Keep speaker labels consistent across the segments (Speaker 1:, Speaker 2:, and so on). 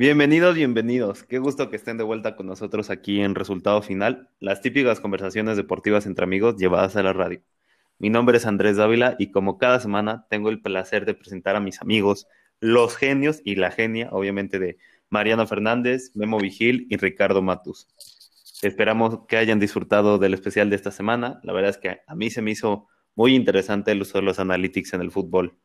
Speaker 1: Bienvenidos, bienvenidos. Qué gusto que estén de vuelta con nosotros aquí en Resultado Final, las típicas conversaciones deportivas entre amigos llevadas a la radio. Mi nombre es Andrés Dávila y como cada semana tengo el placer de presentar a mis amigos, los genios y la genia, obviamente, de Mariano Fernández, Memo Vigil y Ricardo Matus. Esperamos que hayan disfrutado del especial de esta semana. La verdad es que a mí se me hizo muy interesante el uso de los analytics en el fútbol.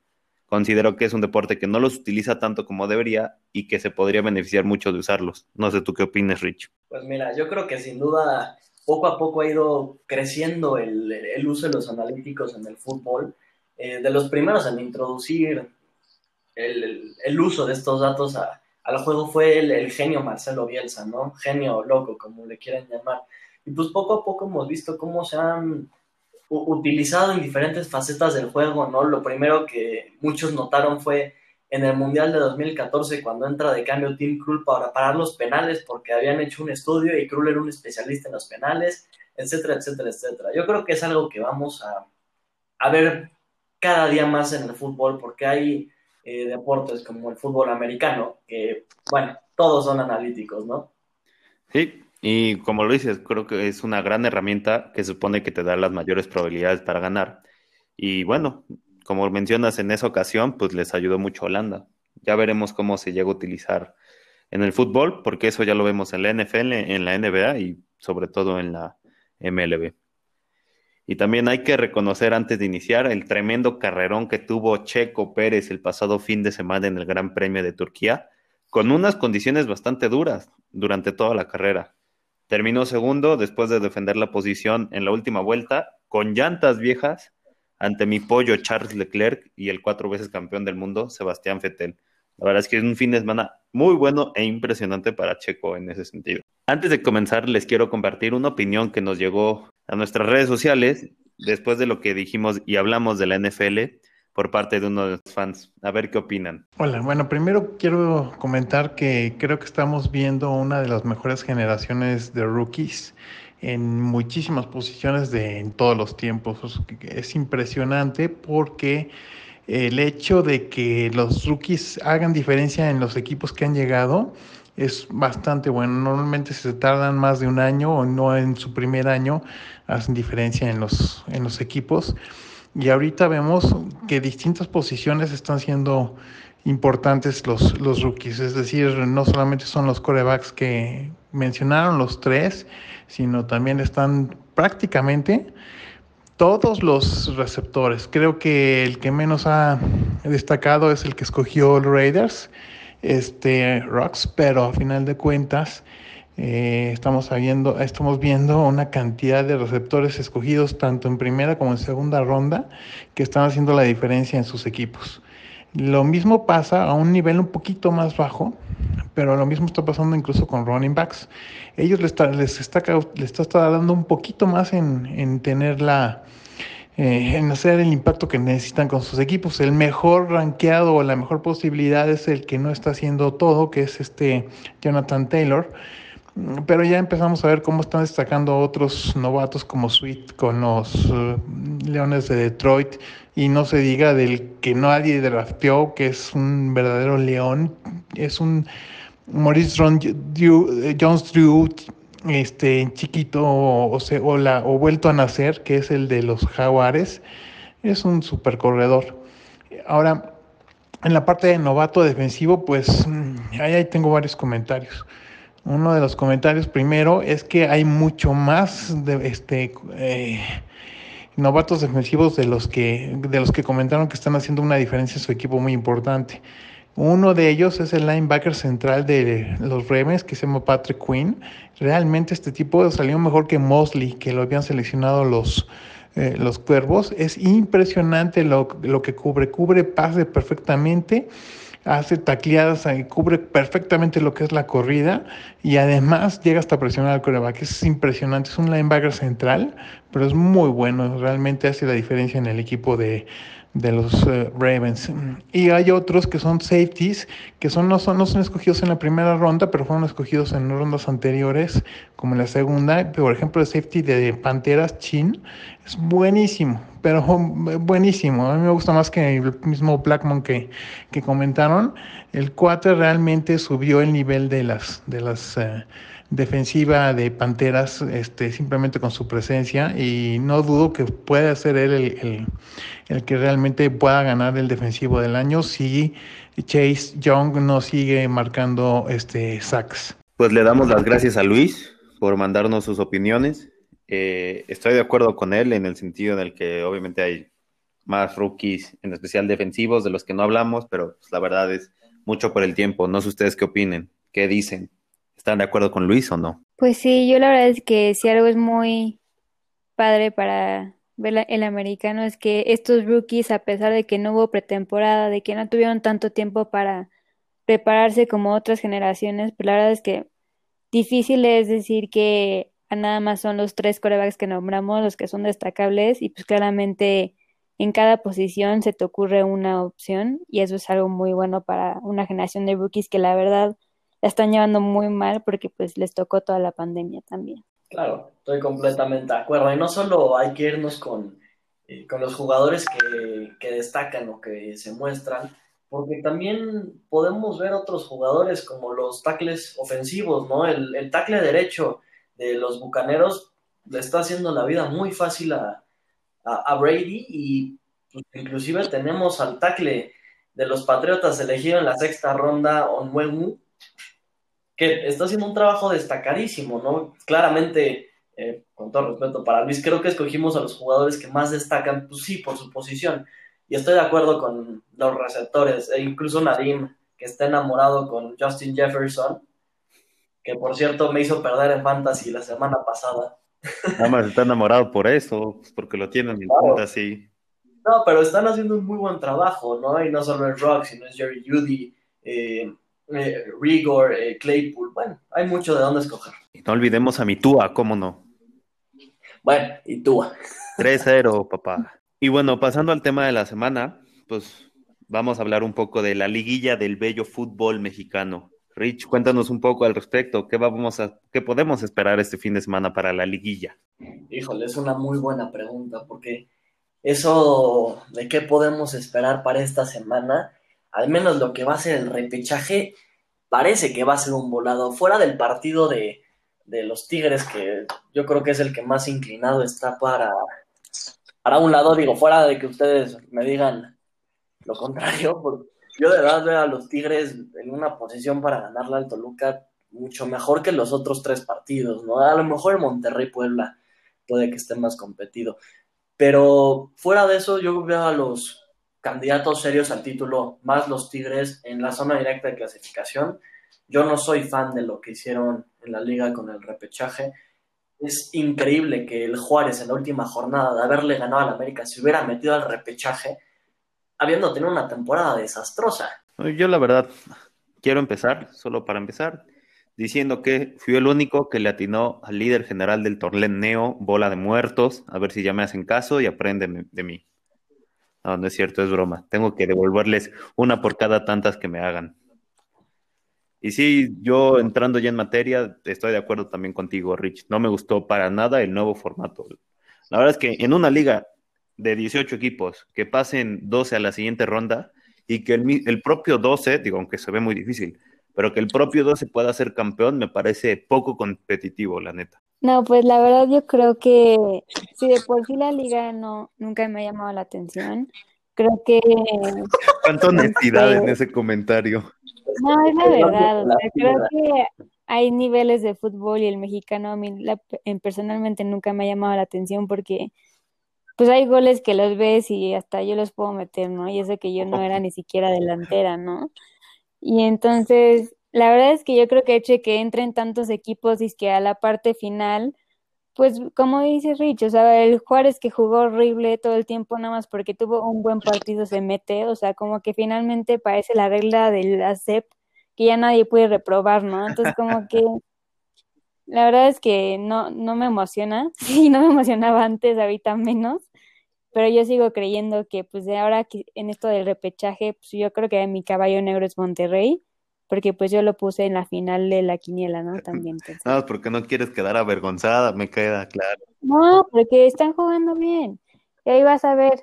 Speaker 1: Considero que es un deporte que no los utiliza tanto como debería y que se podría beneficiar mucho de usarlos. No sé tú qué opinas, Rich.
Speaker 2: Pues mira, yo creo que sin duda poco a poco ha ido creciendo el, el uso de los analíticos en el fútbol. Eh, de los primeros en introducir el, el uso de estos datos a, al juego fue el, genio Marcelo Bielsa, ¿no? Genio loco, como le quieran llamar. Y pues poco a poco hemos visto cómo se han utilizado en diferentes facetas del juego, ¿no? Lo primero que muchos notaron fue en el Mundial de 2014 cuando entra de cambio Tim Krul para parar los penales porque habían hecho un estudio y Krul era un especialista en los penales, etcétera, etcétera, etcétera. Yo creo que es algo que vamos a, a ver cada día más en el fútbol porque hay eh, deportes como el fútbol americano, que, bueno, todos son analíticos, ¿no?
Speaker 1: Sí, y como lo dices, creo que es una gran herramienta que supone que te da las mayores probabilidades para ganar. Y bueno, como mencionas en esa ocasión, pues les ayudó mucho Holanda. Ya veremos cómo se llega a utilizar en el fútbol, porque eso ya lo vemos en la NFL, en la NBA y sobre todo en la MLB. Y también hay que reconocer antes de iniciar el tremendo carrerón que tuvo Checo Pérez el pasado fin de semana en el Gran Premio de Turquía, con unas condiciones bastante duras durante toda la carrera. Terminó segundo después de defender la posición en la última vuelta con llantas viejas ante mi pollo Charles Leclerc y el cuatro veces campeón del mundo Sebastián Vettel. La verdad es que es un fin de semana muy bueno e impresionante para Checo en ese sentido. Antes de comenzar, les quiero compartir una opinión que nos llegó a nuestras redes sociales después de lo que dijimos y hablamos de la NFL por parte de uno de los fans. A ver qué opinan.
Speaker 3: Hola, bueno, primero quiero comentar que creo que estamos viendo una de las mejores generaciones de rookies en muchísimas posiciones de en todos los tiempos. Es impresionante porque el hecho de que los rookies hagan diferencia en los equipos que han llegado es bastante bueno. Normalmente se tardan más de un año o no en su primer año, hacen diferencia en los, en los equipos. Y ahorita vemos que distintas posiciones están siendo importantes los, los rookies. Es decir, no solamente son los corebacks que mencionaron los tres, sino también están prácticamente todos los receptores. Creo que el que menos ha destacado es el que escogió Raiders este, Rocks, pero a final de cuentas eh, estamos, viendo, estamos viendo una cantidad de receptores escogidos tanto en primera como en segunda ronda que están haciendo la diferencia en sus equipos. Lo mismo pasa a un nivel un poquito más bajo, pero lo mismo está pasando incluso con running backs. Ellos les está, les está, les está dando un poquito más en, en tener la, eh, en hacer el impacto que necesitan con sus equipos. El mejor rankeado o la mejor posibilidad es el que no está haciendo todo, que es este Jonathan Taylor. Pero ya empezamos a ver cómo están destacando otros novatos como Sweet con los eh, Leones de Detroit. Y no se diga del que nadie drafteó, que es un verdadero león. Es un Maurice Ron, eh, Jones Drew este chiquito o, o, la, o vuelto a nacer, que es el de los jaguares, es un super corredor. Ahora, en la parte de novato defensivo, pues mm, ahí, tengo varios comentarios. Uno de los comentarios primero es que hay mucho más de este eh, novatos defensivos de los que de los que comentaron que están haciendo una diferencia en su equipo muy importante. Uno de ellos es el linebacker central de los Ravens, que se llama Patrick Quinn. Realmente este tipo salió mejor que Mosley, que lo habían seleccionado los, eh, los cuervos. Es impresionante lo, lo, que cubre. Cubre pase perfectamente, hace tacleadas, cubre perfectamente lo que es la corrida y además llega hasta presionar al coreback. Es impresionante. Es un linebacker central, pero es muy bueno. Realmente hace la diferencia en el equipo de de los eh, Ravens. Y hay otros que son safeties, que son no, son no son escogidos en la primera ronda, pero fueron escogidos en rondas anteriores, como en la segunda. Por ejemplo, el safety de Panteras Chin es buenísimo, pero buenísimo. A mí me gusta más que el mismo Blackmon que, que comentaron. El 4 realmente subió el nivel de las, de las uh, defensiva de Panteras este, simplemente con su presencia y no dudo que pueda ser él el, el, el, que realmente pueda ganar el defensivo del año si Chase Young no sigue marcando este sacks.
Speaker 1: Pues le damos las gracias a Luis por mandarnos sus opiniones. Eh, estoy de acuerdo con él en el sentido en el que obviamente hay más rookies, en especial defensivos, de los que no hablamos, pero pues, la verdad es mucho por el tiempo. No sé ustedes qué opinen, qué dicen. ¿Están de acuerdo con Luis o no?
Speaker 4: Pues sí, yo la verdad es que si algo es muy padre para ver el americano es que estos rookies, a pesar de que no hubo pretemporada, de que no tuvieron tanto tiempo para prepararse como otras generaciones, pues la verdad es que difícil es decir que nada más son los tres corebacks que nombramos los que son destacables y pues claramente en cada posición se te ocurre una opción y eso es algo muy bueno para una generación de rookies que la verdad la están llevando muy mal porque pues les tocó toda la pandemia también.
Speaker 2: Claro, estoy completamente de acuerdo. Y no solo hay que irnos con, eh, con los jugadores que, que, destacan o que se muestran, porque también podemos ver otros jugadores como los tackles ofensivos, ¿no? El, el tackle derecho de los Bucaneros le está haciendo la vida muy fácil a, Brady y pues, inclusive tenemos al tackle de los Patriotas elegido en la sexta ronda, Onwenu, que está haciendo un trabajo destacadísimo, ¿no? Claramente, eh, con todo respeto para Luis, creo que escogimos a los jugadores que más destacan, pues sí, por su posición. Y estoy de acuerdo con los receptores, e incluso Nadim, que está enamorado con Justin Jefferson, que por cierto me hizo perder en Fantasy la semana pasada.
Speaker 1: Nada más está enamorado por eso, pues, porque lo tienen en claro. Fantasy.
Speaker 2: No, pero están haciendo un muy buen trabajo, ¿no? Y no solo es Rock, sino es Jerry Judy, eh, eh, Rigor, eh, Claypool, bueno, hay mucho de dónde escoger.
Speaker 1: Y no olvidemos a mi Tua, ¿cómo no?
Speaker 2: Bueno, y Tua.
Speaker 1: 3-0, papá. Y bueno, pasando al tema de la semana, pues vamos a hablar un poco de la liguilla del bello fútbol mexicano. Rich, cuéntanos un poco al respecto. ¿Qué, vamos a, ¿Qué podemos esperar este fin de semana para la liguilla?
Speaker 2: Híjole, es una muy buena pregunta, porque eso de qué podemos esperar para esta semana al menos lo que va a ser el repechaje, parece que va a ser un volado. Fuera del partido de, de los Tigres, que yo creo que es el que más inclinado está para, para un lado, digo, fuera de que ustedes me digan lo contrario, porque yo de verdad veo a los Tigres en una posición para ganarle al Toluca mucho mejor que los otros tres partidos, ¿no? A lo mejor el Monterrey Puebla puede que esté más competido. Pero fuera de eso, yo veo a los candidatos serios al título, más los Tigres en la zona directa de clasificación. Yo no soy fan de lo que hicieron en la liga con el repechaje. Es increíble que el Juárez en la última jornada de haberle ganado al América se hubiera metido al repechaje habiendo tenido una temporada desastrosa.
Speaker 1: Yo la verdad quiero empezar, solo para empezar, diciendo que fui el único que le atinó al líder general del torneo, bola de muertos, a ver si ya me hacen caso y aprenden de mí. No, no es cierto, es broma. Tengo que devolverles una por cada tantas que me hagan. Y sí, yo entrando ya en materia, estoy de acuerdo también contigo, Rich. No me gustó para nada el nuevo formato. La verdad es que en una liga de 18 equipos que pasen 12 a la siguiente ronda y que el, el propio 12, digo, aunque se ve muy difícil, pero que el propio 12 pueda ser campeón me parece poco competitivo, la neta.
Speaker 4: No, pues la verdad yo creo que si de por sí la liga no nunca me ha llamado la atención, creo que
Speaker 1: cuánta honestidad en ese comentario.
Speaker 4: No, es la verdad, o sea, creo que hay niveles de fútbol y el mexicano a mí la, personalmente nunca me ha llamado la atención porque pues hay goles que los ves y hasta yo los puedo meter, ¿no? Y eso que yo no era ni siquiera delantera, ¿no? Y entonces la verdad es que yo creo que hecho que entren tantos equipos y es que a la parte final, pues como dice Rich, o sea, el Juárez que jugó horrible todo el tiempo nada más porque tuvo un buen partido se mete, o sea, como que finalmente parece la regla del ACEP que ya nadie puede reprobar, ¿no? Entonces como que la verdad es que no, no me emociona, sí, no me emocionaba antes, ahorita menos. pero yo sigo creyendo que pues de ahora que en esto del repechaje, pues yo creo que mi caballo negro es Monterrey, porque pues yo lo puse en la final de la quiniela, ¿no? También.
Speaker 1: No, porque no quieres quedar avergonzada, me queda claro.
Speaker 4: No, porque están jugando bien. Y ahí vas a ver.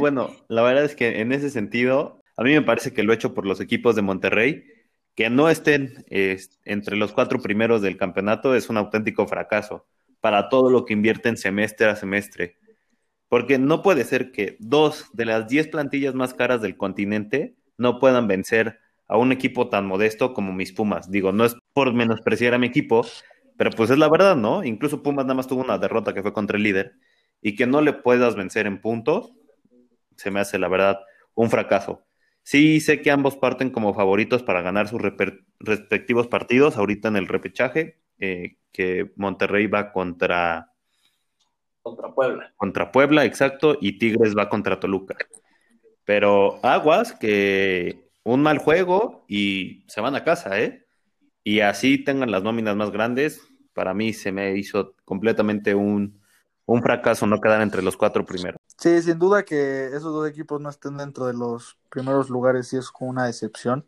Speaker 1: bueno, la verdad es que en ese sentido, a mí me parece que lo hecho por los equipos de Monterrey, que no estén entre los cuatro primeros del campeonato, es un auténtico fracaso para todo lo que invierten semestre a semestre. Porque no puede ser que dos de las diez plantillas más caras del continente no puedan vencer a un equipo tan modesto como mis Pumas. Digo, no es por menospreciar a mi equipo, pero pues es la verdad, ¿no? Incluso Pumas nada más tuvo una derrota que fue contra el líder y que no le puedas vencer en puntos, se me hace la verdad un fracaso. Sí sé que ambos parten como favoritos para ganar sus respectivos partidos ahorita en el repechaje, eh, que Monterrey va contra...
Speaker 2: Contra Puebla.
Speaker 1: Contra Puebla, exacto, y Tigres va contra Toluca. Pero aguas que un mal juego y se van a casa, ¿eh? Y así tengan las nóminas más grandes, para mí se me hizo completamente un, un fracaso no quedar entre los cuatro primeros.
Speaker 5: Sí, sin duda que esos dos equipos no estén dentro de los primeros lugares sí es como una decepción.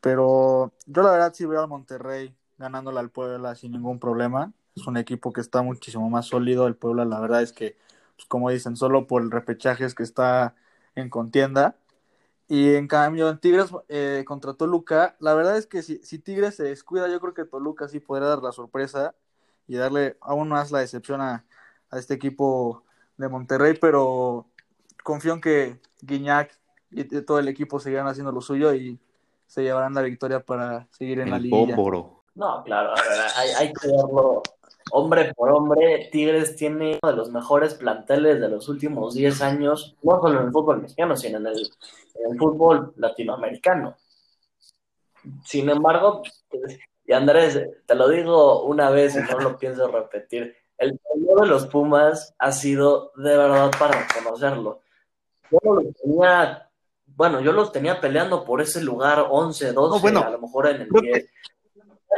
Speaker 5: Pero yo la verdad sí veo al Monterrey ganándole al Puebla sin ningún problema. Es un equipo que está muchísimo más sólido. El Puebla la verdad es que, pues, como dicen, solo por el repechaje es que está en contienda. Y en cambio, en Tigres eh, contra Toluca, la verdad es que si, si Tigres se descuida, yo creo que Toluca sí podría dar la sorpresa y darle aún más la decepción a, a este equipo de Monterrey, pero confío en que Guiñac y todo el equipo seguirán haciendo lo suyo y se llevarán la victoria para seguir en la liga.
Speaker 2: No, claro, hay, hay, que verlo hombre por hombre. Tigres tiene uno de los mejores planteles de los últimos 10 años, no solo en el fútbol mexicano, sino en el, en el fútbol latinoamericano. Sin embargo, y Andrés, te lo digo una vez y no lo pienso repetir, el de los Pumas ha sido de verdad para reconocerlo. Yo los tenía, bueno, yo los tenía peleando por ese lugar 11, 12, a lo mejor en el 10.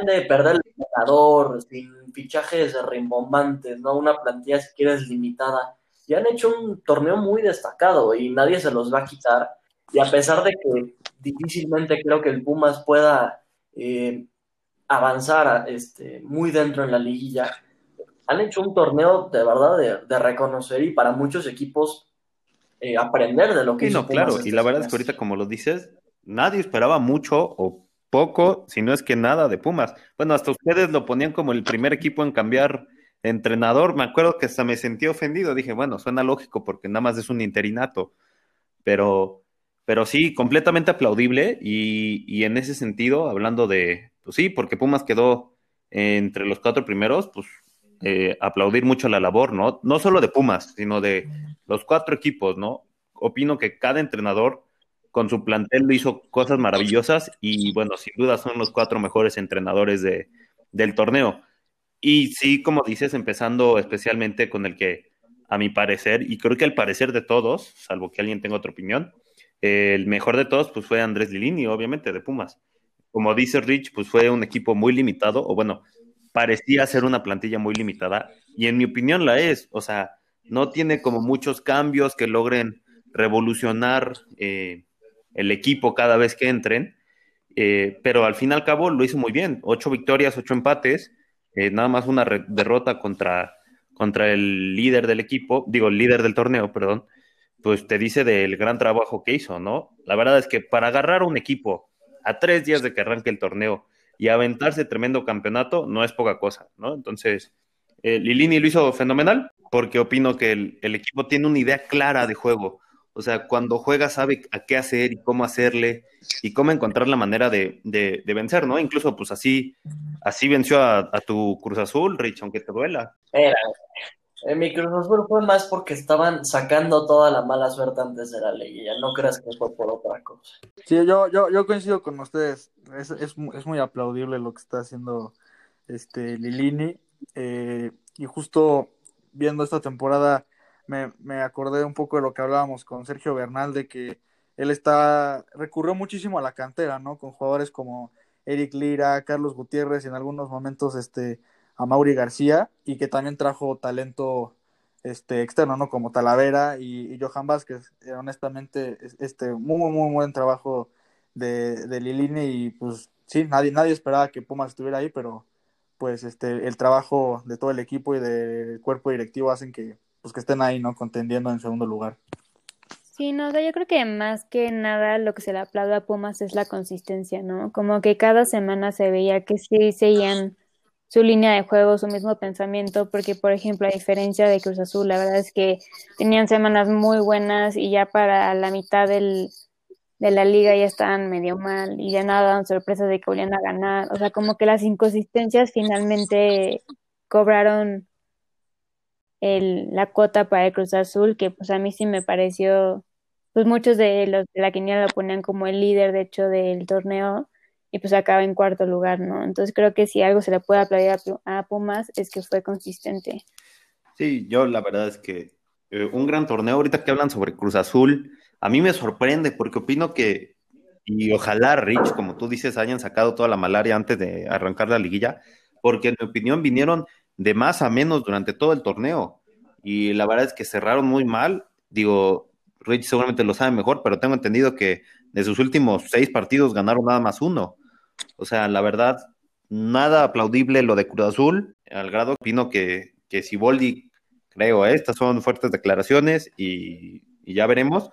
Speaker 2: De perder el ganador, sin fichajes rimbombantes, ¿no? Una plantilla, si quieres, limitada. Y han hecho un torneo muy destacado y nadie se los va a quitar. Y a pesar de que difícilmente creo que el Pumas pueda eh, avanzar este, muy dentro en la liguilla, han hecho un torneo de verdad de, reconocer y para muchos equipos eh, aprender de lo que
Speaker 1: sí, no, claro, y la verdad es que ahorita, como lo dices, nadie esperaba mucho o poco, si no es que nada de Pumas. Bueno, hasta ustedes lo ponían como el primer equipo en cambiar entrenador. Me acuerdo que hasta me sentí ofendido. Dije, bueno, suena lógico porque nada más es un interinato. Pero, pero sí, completamente aplaudible. Y, y en ese sentido, hablando de, pues sí, porque Pumas quedó entre los cuatro primeros, pues eh, aplaudir mucho la labor, ¿no? No solo de Pumas, sino de los cuatro equipos, ¿no? Opino que cada entrenador con su plantel hizo cosas maravillosas y bueno, sin duda son los cuatro mejores entrenadores de, del torneo. Y sí, como dices, empezando especialmente con el que, a mi parecer, y creo que al parecer de todos, salvo que alguien tenga otra opinión, el mejor de todos pues fue Andrés Lilini, obviamente, de Pumas. Como dice Rich, pues fue un equipo muy limitado, o bueno, parecía ser una plantilla muy limitada y en mi opinión la es, o sea, no tiene como muchos cambios que logren revolucionar eh, el equipo cada vez que entren, eh, pero al fin y al cabo lo hizo muy bien, ocho victorias, ocho empates, eh, nada más una derrota contra, contra el líder del equipo, digo, el líder del torneo, perdón, pues te dice del gran trabajo que hizo, ¿no? La verdad es que para agarrar un equipo a tres días de que arranque el torneo, y aventarse tremendo campeonato no es poca cosa, ¿no? Entonces, eh, Lilini lo hizo fenomenal porque opino que el, equipo tiene una idea clara de juego. O sea, cuando juega sabe a qué hacer y cómo hacerle y cómo encontrar la manera de, vencer, ¿no? Incluso, pues así, así venció a, tu Cruz Azul, Rich, aunque te duela.
Speaker 2: En mi fue más porque estaban sacando toda la mala suerte antes de la. Ya no creas que fue por otra cosa.
Speaker 5: Sí, yo, yo, yo coincido con ustedes. Es, es, es muy aplaudible lo que está haciendo este Lilini. Eh, y justo viendo esta temporada me, me, acordé un poco de lo que hablábamos con Sergio Bernal, de que él está, recurrió muchísimo a la cantera, ¿no? Con jugadores como Eric Lira, Carlos Gutiérrez y en algunos momentos este a Mauri García y que también trajo talento este externo, ¿no? Como Talavera y, Johan Vázquez. Eh, honestamente, este, muy, muy, buen trabajo de, de Lilini y pues sí, nadie, nadie esperaba que Pumas estuviera ahí, pero pues este, el trabajo de todo el equipo y del cuerpo directivo hacen que, pues, que estén ahí, ¿no? Contendiendo en segundo lugar.
Speaker 4: Sí, no, yo creo que más que nada lo que se le aplaude a Pumas es la consistencia, ¿no? Como que cada semana se veía que sí seguían su línea de juego, su mismo pensamiento, porque por ejemplo, a diferencia de Cruz Azul, la verdad es que tenían semanas muy buenas y ya para la mitad del, de la liga ya estaban medio mal y ya nada daban sorpresas de que volvían a ganar. O sea, como que las inconsistencias finalmente cobraron el, la cuota para el Cruz Azul, que pues a mí sí me pareció, pues muchos de los de la quiniela lo ponían como el líder, de hecho, del torneo y pues acaba en cuarto lugar, ¿no? Entonces creo que si algo se le puede aplaudir a, Pumas es que fue consistente.
Speaker 1: Sí, yo la verdad es que eh, un gran torneo, ahorita que hablan sobre Cruz Azul, a mí me sorprende porque opino que, y ojalá Rich, como tú dices, hayan sacado toda la malaria antes de arrancar la liguilla, porque en mi opinión vinieron de más a menos durante todo el torneo. Y la verdad es que cerraron muy mal. Digo, Rich seguramente lo sabe mejor, pero tengo entendido que de sus últimos seis partidos ganaron nada más uno. O sea, la verdad, nada aplaudible lo de Cruz Azul, al grado opino que, que Siboldi, creo, ¿eh? estas son fuertes declaraciones y, ya veremos,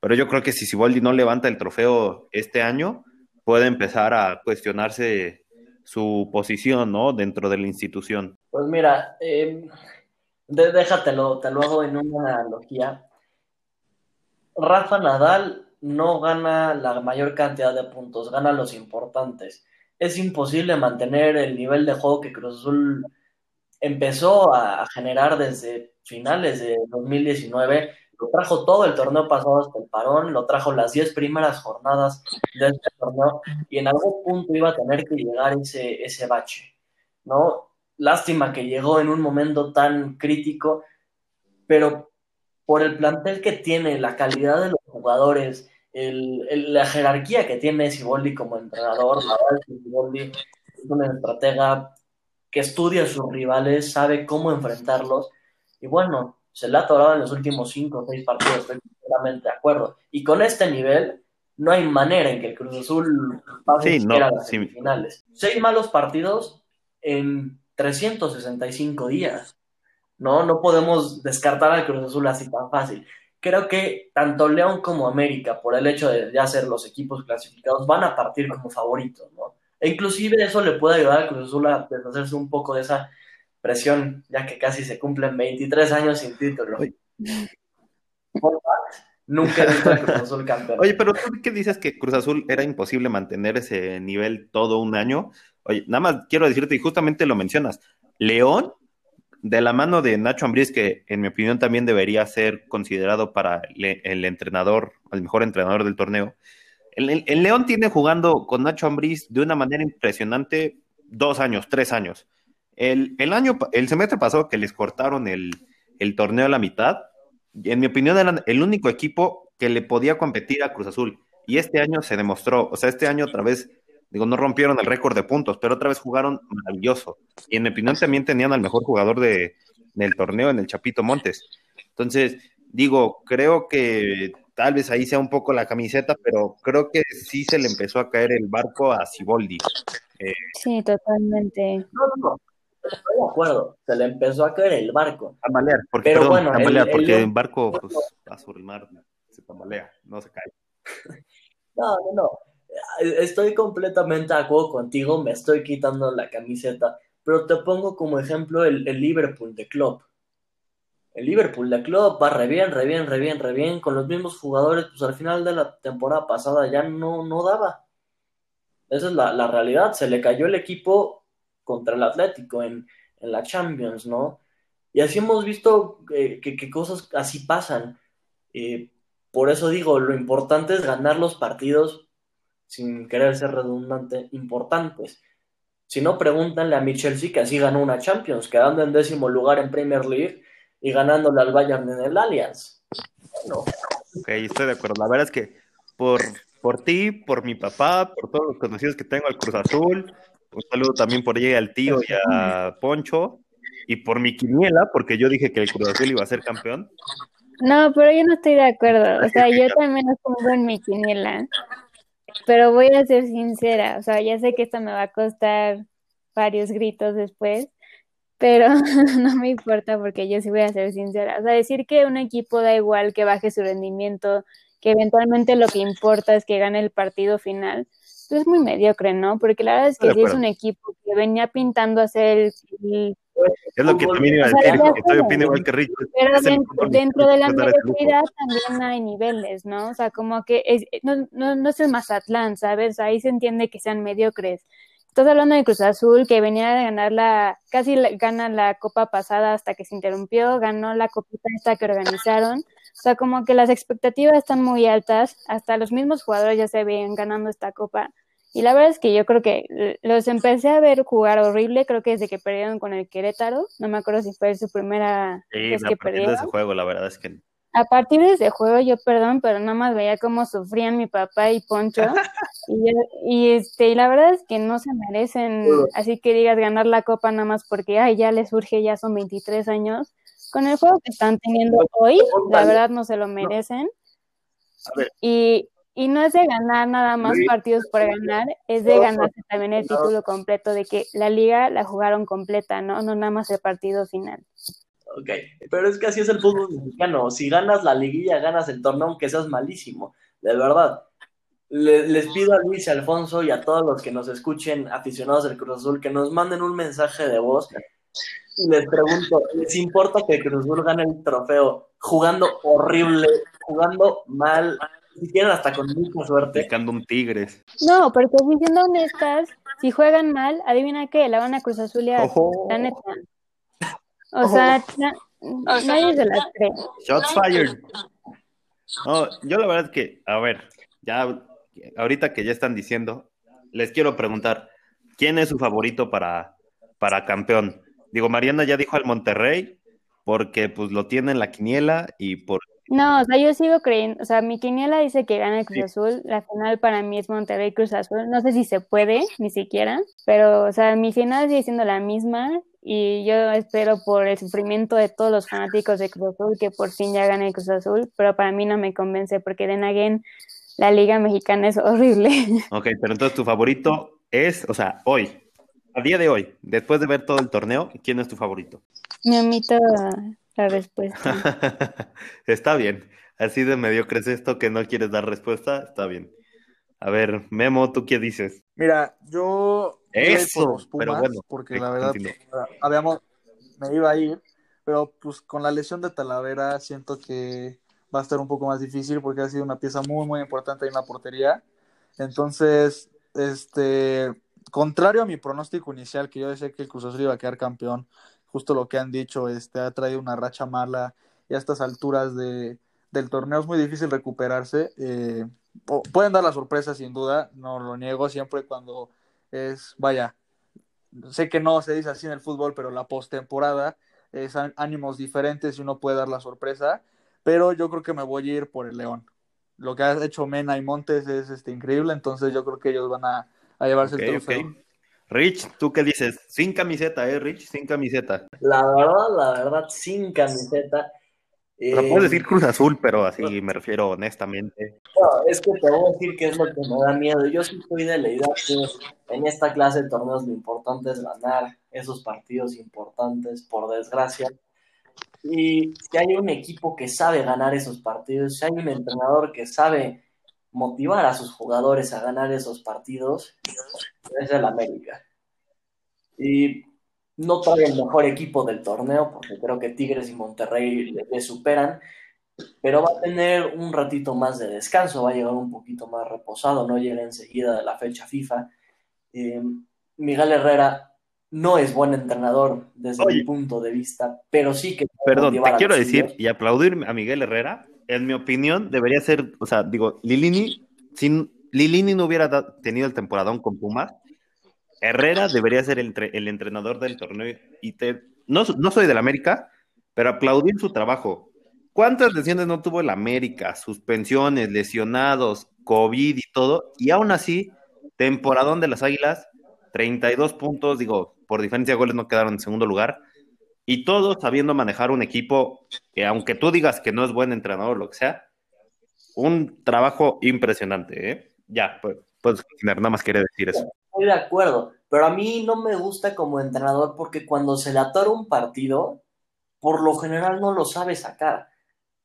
Speaker 1: pero yo creo que si Siboldi no levanta el trofeo este año, puede empezar a cuestionarse su posición, ¿no? Dentro de la institución.
Speaker 2: Pues mira, eh, déjatelo, te lo hago en una analogía. Rafa Nadal no gana la mayor cantidad de puntos, gana los importantes. Es imposible mantener el nivel de juego que Cruz Azul empezó a generar desde finales de 2019. Lo trajo todo el torneo pasado hasta el parón, lo trajo las 10 primeras jornadas de este torneo y en algún punto iba a tener que llegar ese, ese bache, ¿no? Lástima que llegó en un momento tan crítico, pero por el plantel que tiene, la calidad de los jugadores, la jerarquía que tiene Siboldi como entrenador, la verdad es que es un estratega que estudia a sus rivales, sabe cómo enfrentarlos, y bueno, se le ha atorado en los últimos cinco o seis partidos, estoy completamente de acuerdo. Y con este nivel, no hay manera en que el Cruz Azul pase a las semifinales. Seis malos partidos en 365 días. No, no podemos descartar al Cruz Azul así tan fácil creo que tanto León como América, por el hecho de ya ser los equipos clasificados, van a partir como favoritos, ¿no? E inclusive eso le puede ayudar a Cruz Azul a deshacerse un poco de esa presión, ya que casi se cumplen 23 años sin título. Nunca he visto a Cruz Azul campeón.
Speaker 1: Oye, pero tú qué dices que Cruz Azul era imposible mantener ese nivel todo un año. Oye, nada más quiero decirte, y justamente lo mencionas, León de la mano de Nacho Ambriz, que en mi opinión también debería ser considerado para el, entrenador, el mejor entrenador del torneo. El, León tiene jugando con Nacho Ambriz de una manera impresionante dos años, tres años. El, año, el semestre pasado que les cortaron el, torneo a la mitad, en mi opinión eran el único equipo que le podía competir a Cruz Azul. Y este año se demostró, o sea, este año otra vez Digo, no rompieron el récord de puntos, pero otra vez jugaron maravilloso. Y en mi opinión también tenían al mejor jugador de, del torneo, en el Chapito Montes. Entonces, digo, creo que tal vez ahí sea un poco la camiseta, pero creo que sí se le empezó a caer el barco a Siboldi.
Speaker 4: Eh, sí, totalmente.
Speaker 2: No, no, estoy de acuerdo, se le empezó a caer el barco.
Speaker 1: Tambalear, porque, pero bueno, porque el, barco pues, va sobre el mar, se tambalea, no se cae.
Speaker 2: No, no, no estoy completamente de acuerdo contigo, me estoy quitando la camiseta, pero te pongo como ejemplo el, Liverpool de Klopp. El Liverpool de Klopp va re bien, re bien, re bien, re bien, con los mismos jugadores, pues al final de la temporada pasada ya no, no daba. Esa es la, realidad, se le cayó el equipo contra el Atlético en, la Champions, ¿no? Y así hemos visto que, cosas así pasan. Eh, por eso digo, lo importante es ganar los partidos sin querer ser redundante, importantes. Si no, pregúntanle a Michel sí que así ganó una Champions, quedando en décimo lugar en Premier League y ganándole al Bayern en el Allianz.
Speaker 1: Ok, estoy de acuerdo. La verdad es que por, por ti, por mi papá, por todos los conocidos que tengo al Cruz Azul, un saludo también por ella al tío y a Poncho. y por mi quiniela, porque yo dije que el Cruz Azul iba a ser campeón.
Speaker 4: No, pero yo no estoy de acuerdo. O sea, yo también lo pongo en mi quiniela. Pero voy a ser sincera. O sea, ya sé que esto me va a costar varios gritos después, pero no me importa porque yo sí voy a ser sincera. O sea, decir que un equipo da igual que baje su rendimiento, que eventualmente lo que importa es que gane el partido final, pues es muy mediocre, ¿no? Porque la verdad es que si es un equipo que venía pintando a ser el,
Speaker 1: es lo que también iba a decir, que estoy opino igual que Rich.
Speaker 4: Pero dentro, de la mediocridad también hay niveles, ¿no? O sea, como que es, no, no, no es el Mazatlán, ¿sabes? Ahí se entiende que sean mediocres. Estás hablando de Cruz Azul, que venía de ganar la, casi gana la copa pasada hasta que se interrumpió, ganó la copita esta que organizaron. O sea, como que las expectativas están muy altas, hasta los mismos jugadores ya se ven ganando esta copa. Y la verdad es que yo creo que los empecé a ver jugar horrible, creo que desde que perdieron con el Querétaro, no me acuerdo si fue su primera vez que perdieron.
Speaker 1: de ese juego, la verdad es que
Speaker 4: a partir de ese juego, yo perdón, pero nada más veía cómo sufrían mi papá y Poncho. y, y, este, y la verdad es que no se merecen, así que digas, ganar la copa nada más porque, ay, ya les surge, ya son 23 años. Con el juego que están teniendo hoy, la verdad no se lo merecen. Y, y no es de ganar nada más partidos por ganar, es de ganarse también el título completo, de que la liga la jugaron completa, ¿no? No nada más el partido final.
Speaker 2: Ok, pero es que así es el fútbol mexicano. Si ganas la liguilla, ganas el torneo, aunque seas malísimo. De verdad. les pido a Luis y Alfonso y a todos los que nos escuchen, aficionados del Cruz Azul, que nos manden un mensaje de voz. Y les pregunto, ¿les importa que el Cruz Azul gane el trofeo jugando horrible, jugando mal, si quieren hasta con mucha suerte?
Speaker 1: Picando un Tigres.
Speaker 4: No, porque siendo honestas, si juegan mal, adivina qué, la van a Cruz Azul y a la neta. O sea, nadie se las cree.
Speaker 1: Shots fired. No, yo la verdad que, a ver, ya ahorita que ya están diciendo, les quiero preguntar, ¿quién es su favorito para, para campeón? Digo, Mariana ya dijo al Monterrey, porque pues lo tiene en la quiniela y por...
Speaker 4: No, o sea, yo sigo creyendo, o sea, mi quiniela dice que gana el Cruz Azul, la final para mí es Monterrey Cruz Azul, no sé si se puede, ni siquiera, pero, o sea, mi final sigue siendo la misma, y yo espero por el sufrimiento de todos los fanáticos de Cruz Azul que por fin ya gane Cruz Azul, pero para mí no me convence porque de Naguen la liga mexicana es horrible.
Speaker 1: Ok, pero entonces tu favorito es, o sea, hoy, a día de hoy, después de ver todo el torneo, ¿quién es tu favorito?
Speaker 4: Me omito la respuesta.
Speaker 1: está bien, así de medio crees esto que no quieres dar respuesta, está bien. A ver, Memo, ¿tú qué dices?
Speaker 5: Mira, yo
Speaker 1: eso, pero bueno,
Speaker 5: porque la verdad habíamos, me iba a ir, pero pues con la lesión de Talavera siento que va a estar un poco más difícil porque ha sido una pieza muy muy importante en la portería. Entonces, este, contrario a mi pronóstico inicial que yo decía que el Cruz Azul iba a quedar campeón, justo lo que han dicho, este ha traído una racha mala y a estas alturas de, del torneo es muy difícil recuperarse. Eh, pueden dar la sorpresa sin duda, no lo niego siempre cuando es, vaya, sé que no se dice así en el fútbol, pero la postemporada es ánimos diferentes y uno puede dar la sorpresa, pero yo creo que me voy a ir por el León. Lo que ha hecho Mena y Montes es este, increíble, entonces yo creo que ellos van a, llevarse el trofeo.
Speaker 1: Rich, ¿tú qué dices? Sin camiseta, ¿eh, Rich? Sin camiseta.
Speaker 2: La verdad, la verdad, sin camiseta.
Speaker 1: Pero puedes decir Cruz Azul, pero así me refiero honestamente.
Speaker 2: No, es que te voy a decir que es lo que me da miedo. Yo sí estoy de la idea que en esta clase de torneos lo importante es ganar esos partidos importantes, por desgracia. Y si hay un equipo que sabe ganar esos partidos, si hay un entrenador que sabe motivar a sus jugadores a ganar esos partidos, es el América. Y no trae el mejor equipo del torneo, porque creo que Tigres y Monterrey le, superan, pero va a tener un ratito más de descanso, va a llegar un poquito más reposado, no llega enseguida de la fecha FIFA. Eh, Miguel Herrera no es buen entrenador desde mi punto de vista, pero sí que...
Speaker 1: Perdón, te quiero decir y aplaudir a Miguel Herrera, en mi opinión, debería ser, o sea, digo, Lilini, sin Lilini no hubiera tenido el temporadón con Pumas, Herrera debería ser el, entrenador del torneo y te, no, no soy del América, pero aplaudir su trabajo. ¿Cuántas lesiones no tuvo el América? Suspensiones, lesionados, COVID y todo, y aún así, temporadón de las Águilas, 32 puntos, digo, por diferencia de goles no quedaron en segundo lugar, y todo sabiendo manejar un equipo que aunque tú digas que no es buen entrenador lo que sea, un trabajo impresionante, ¿eh? Ya, pues, pues nada más quiere decir eso.
Speaker 2: Estoy de acuerdo, pero a mí no me gusta como entrenador porque cuando se le atora un partido, por lo general no lo sabe sacar.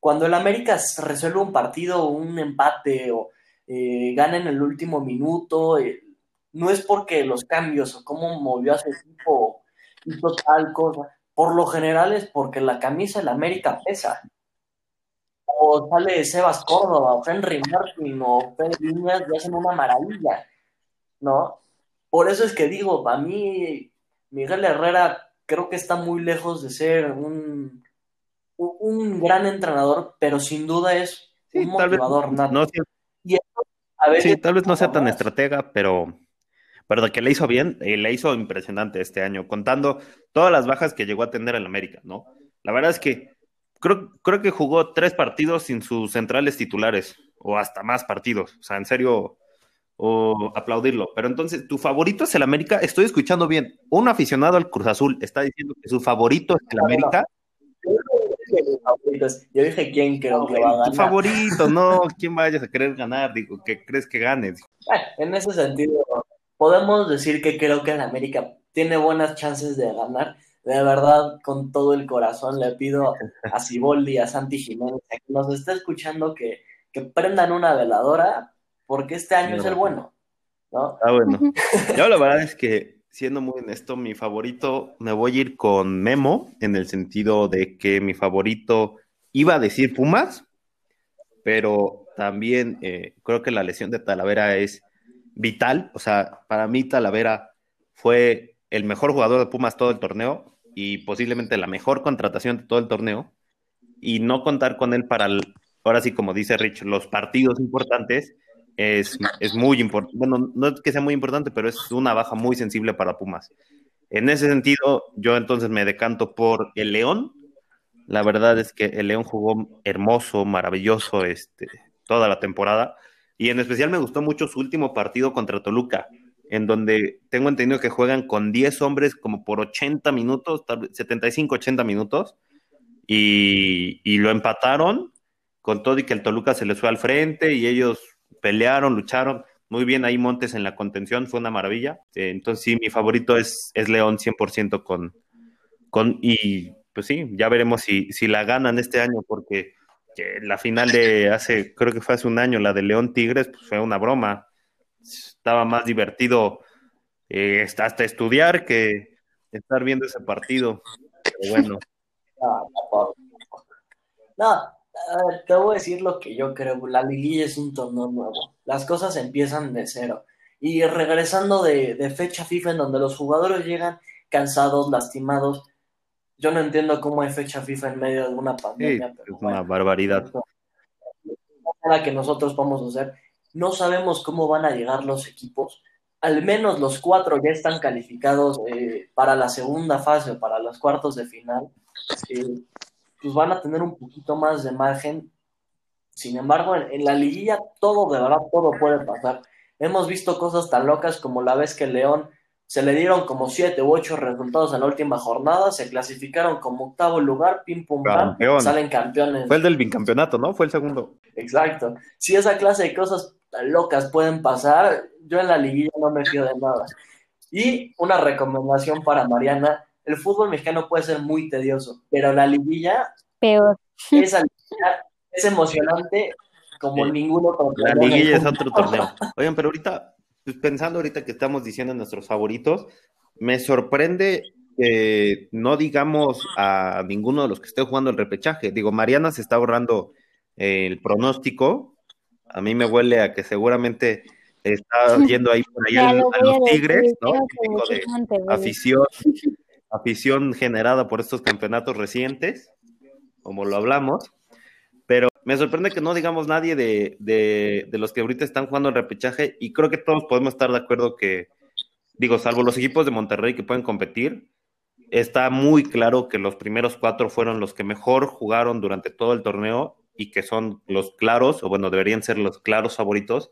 Speaker 2: Cuando el América resuelve un partido, un empate o eh, gana en el último minuto, eh, no es porque los cambios o cómo movió a su equipo hizo tal cosa. Por lo general es porque la camisa del América pesa. O sale Sebas Córdoba, o Henry Martin, o Pedro Viñas y hacen una maravilla, ¿no? Por eso es que digo, para mí, Miguel Herrera creo que está muy lejos de ser un, un gran entrenador, pero sin duda es un motivador.
Speaker 1: no, sí, tal vez no sea tan estratega, pero, pero de que le hizo bien, eh, le hizo impresionante este año, contando todas las bajas que llegó a tener en América, ¿no? La verdad es que creo, creo que jugó tres partidos sin sus centrales titulares, o hasta más partidos. O sea, en serio, o aplaudirlo. Pero entonces, ¿tu favorito es el América? Estoy escuchando bien. Un aficionado al Cruz Azul está diciendo que su favorito es el América.
Speaker 2: Yo dije quién creo que va a ganar.
Speaker 1: Tu favorito, no, quién vayas a querer ganar, digo, que crees que gane.
Speaker 2: en ese sentido, podemos decir que creo que el América tiene buenas chances de ganar. De verdad, con todo el corazón, le pido a Ciboldi, a Santi Jiménez, que nos está escuchando, que, que prendan una veladora porque este año es el bueno, ¿no?
Speaker 1: Ah, bueno. Yo la verdad es que, siendo muy honesto, mi favorito, me voy a ir con Memo, en el sentido de que mi favorito iba a decir Pumas, pero también eh, creo que la lesión de Talavera es vital. O sea, para mí Talavera fue el mejor jugador de Pumas todo el torneo y posiblemente la mejor contratación de todo el torneo. Y no contar con él para, ahora sí, como dice Rich, los partidos importantes es, muy importante. Bueno, no es que sea muy importante, pero es una baja muy sensible para Pumas. En ese sentido, yo entonces me decanto por el León. La verdad es que el León jugó hermoso, maravilloso este, toda la temporada. Y en especial me gustó mucho su último partido contra Toluca, en donde tengo entendido que juegan con 10 hombres como por 80 minutos, 75, 80 minutos, y, y lo empataron con todo y que el Toluca se les fue al frente y ellos pelearon, lucharon. Muy bien ahí Montes en la contención, fue una maravilla. Eh, entonces sí, mi favorito es, es León 100% con, con... Y pues sí, ya veremos si, si la ganan este año, porque la final de hace, creo que fue hace un año, la de León Tigres, pues fue una broma. Estaba más divertido eh, hasta estudiar que estar viendo ese partido. Pero bueno.
Speaker 2: No, te voy a decir lo que yo creo. La liguilla es un torneo nuevo. Las cosas empiezan de cero. Y regresando de, fecha FIFA en donde los jugadores llegan cansados, lastimados, yo no entiendo cómo hay fecha FIFA en medio de una pandemia.
Speaker 1: es una barbaridad.
Speaker 2: Nada que nosotros vamos a hacer. No sabemos cómo van a llegar los equipos. Al menos los cuatro ya están calificados eh, para la segunda fase o para los cuartos de final. Eh, pues van a tener un poquito más de margen. Sin embargo, en, la liguilla todo, de verdad, todo puede pasar. Hemos visto cosas tan locas como la vez que León se le dieron como siete u ocho resultados en la última jornada, se clasificaron como octavo lugar, pim pum pam, salen campeones.
Speaker 1: Fue el del bicampeonato, ¿no? Fue el segundo.
Speaker 2: Exacto. Si esa clase de cosas tan locas pueden pasar, yo en la liguilla no me fío de nada. Y una recomendación para Mariana, el fútbol mexicano puede ser muy tedioso, pero la liguilla
Speaker 4: peor.
Speaker 2: es emocionante como ninguno
Speaker 1: otro. La liguilla es otro torneo. Oigan, pero ahorita, pues, pensando ahorita que estamos diciendo nuestros favoritos, me sorprende que no digamos a ninguno de los que esté jugando el repechaje. Digo, Mariana se está ahorrando el pronóstico. A mí me huele a que seguramente está yendo ahí por allá a, los Tigres, ¿no? afición afición generada por estos campeonatos recientes, como lo hablamos, me sorprende que no digamos nadie de, de, los que ahorita están jugando el repechaje y creo que todos podemos estar de acuerdo que, digo, salvo los equipos de Monterrey que pueden competir, está muy claro que los primeros cuatro fueron los que mejor jugaron durante todo el torneo y que son los claros, o bueno, deberían ser los claros favoritos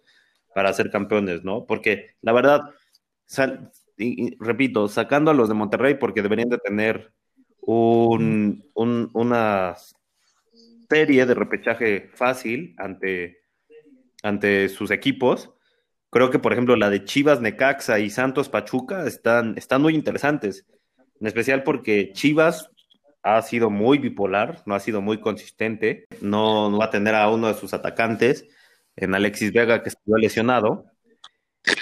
Speaker 1: para ser campeones, ¿no? Porque la verdad, repito, sacando a los de Monterrey porque deberían de tener un, una serie de repechaje fácil ante, ante sus equipos. Creo que, por ejemplo, la de Chivas, Necaxa y Santos Pachuca están, están muy interesantes, en especial porque Chivas ha sido muy bipolar, no ha sido muy consistente, no, no va a tener a uno de sus atacantes, en Alexis Vega, que estuvo lesionado,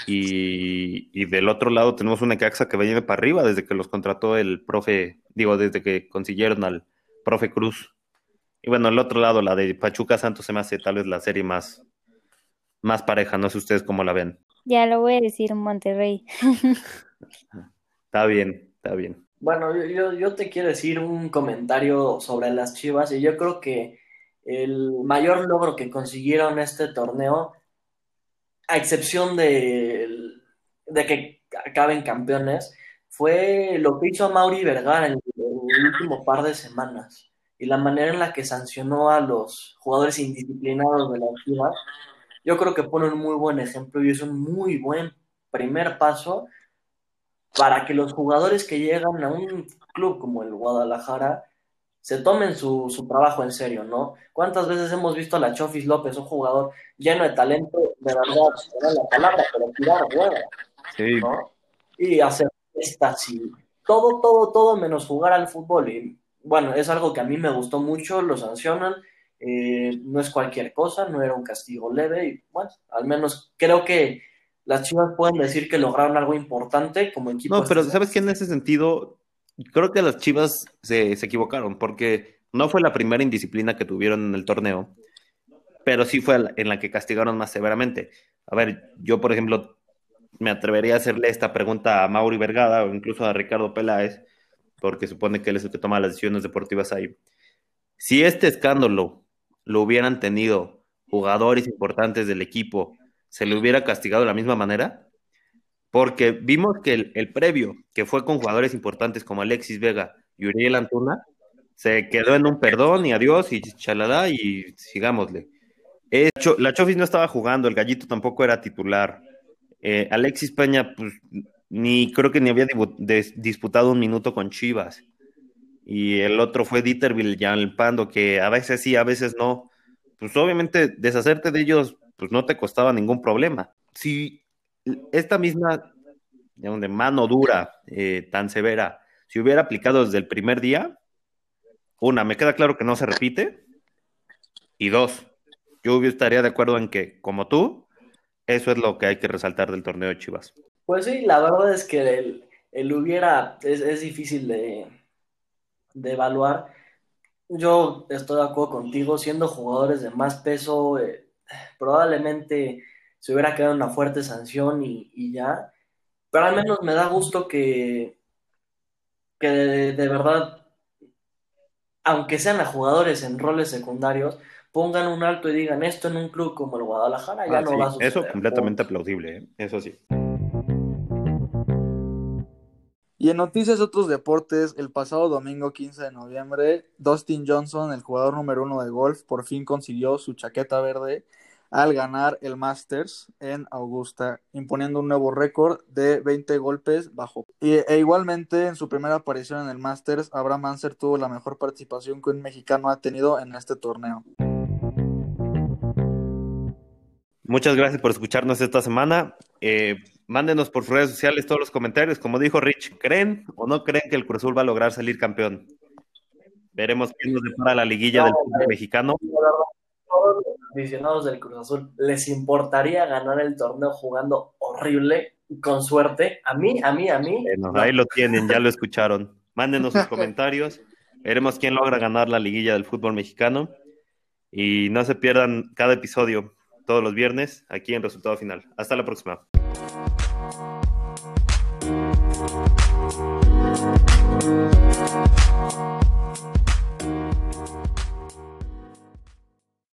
Speaker 1: y, del otro lado tenemos una Necaxa que viene para arriba desde que los contrató el profe, digo, desde que consiguieron al profe Cruz. Y bueno, el otro lado, la de Pachuca Santos, se me hace tal vez la serie más, más pareja. No sé ustedes cómo la ven.
Speaker 4: Ya lo voy a decir, Monterrey.
Speaker 1: está bien, está bien.
Speaker 2: Bueno, yo, yo te quiero decir un comentario sobre las Chivas y yo creo que el mayor logro que consiguieron este torneo a excepción de, de que acaben campeones, fue lo que hizo Mauri Vergara en, el último par de semanas y la manera en la que sancionó a los jugadores indisciplinados de la Chivas, yo creo que pone un muy buen ejemplo y es un muy buen primer paso para que los jugadores que llegan a un club como el Guadalajara se tomen su, su, trabajo en serio, ¿no? ¿Cuántas veces hemos visto a la Chofis López, un jugador lleno de talento, de verdad, no la palabra, pero tirar hueva, sí. ¿no? Y hacer estas y todo, todo, todo menos jugar al fútbol. Y bueno, es algo que a mí me gustó mucho, lo sancionan, eh, no es cualquier cosa, no era un castigo leve y bueno, al menos creo que las chivas pueden decir que lograron algo importante como equipo.
Speaker 1: No, pero ¿sabes qué? En ese sentido, Creo que las Chivas se, equivocaron porque no fue la primera indisciplina que tuvieron en el torneo, pero sí fue en la que castigaron más severamente. A ver, yo por ejemplo me atrevería a hacerle esta pregunta a Mauri Vergada o incluso a Ricardo Peláez, porque supone que él es el que toma las decisiones deportivas ahí. Si este escándalo lo hubieran tenido jugadores importantes del equipo, ¿se le hubiera castigado de la misma manera? porque vimos que el, previo, que fue con jugadores importantes como Alexis Vega y Uriel Antuna, se quedó en un perdón y adiós y chalada y sigámosle. la Chofis no estaba jugando, el Gallito tampoco era titular. Eh, Alexis Peña, pues ni creo que ni había disputado un minuto con Chivas. Y el otro fue Dieter Villalpando, que a veces sí, a veces no. Pues obviamente deshacerte de ellos, pues no te costaba ningún problema. Si esta misma mano dura eh, tan severa, si hubiera aplicado desde el primer día, una, me queda claro que no se repite, y dos, yo estaría de acuerdo en que, como tú, eso es lo que hay que resaltar del torneo de Chivas.
Speaker 2: Pues sí, la verdad es que el, hubiera es, difícil de, evaluar. Yo estoy de acuerdo contigo, siendo jugadores de más peso, eh, probablemente se hubiera quedado una fuerte sanción y, ya. Pero al menos me da gusto que, que de, verdad, aunque sean a jugadores en roles secundarios, pongan un alto y digan esto en un club como el Guadalajara ya ah, no va a suceder.
Speaker 1: Eso completamente aplaudible, ¿eh? eso sí.
Speaker 5: Y en noticias de otros deportes, el pasado domingo 15 de noviembre, Dustin Johnson, el jugador número uno de golf, por fin consiguió su chaqueta verde al ganar el Masters en Augusta, imponiendo un nuevo récord de 20 golpes bajo. e igualmente en su primera aparición en el Masters, Abraham Manser tuvo la mejor participación que un mexicano ha tenido en este torneo.
Speaker 1: Muchas gracias por escucharnos esta semana. Eh, mándenos por redes sociales todos los comentarios. Como dijo Rich, ¿creen o no creen que el Cruz Azul va a lograr salir campeón? Veremos quién nos depara la liguilla del fútbol mexicano
Speaker 2: aficionados del Cruz Azul les importaría ganar el torneo jugando horrible con suerte? A mí, a mí, a mí.
Speaker 1: Ahí lo tienen, ya lo escucharon. Mándenos sus comentarios. Veremos quién logra ganar la liguilla del fútbol mexicano. Y no se pierdan cada episodio todos los viernes aquí en Resultado Final. Hasta la próxima.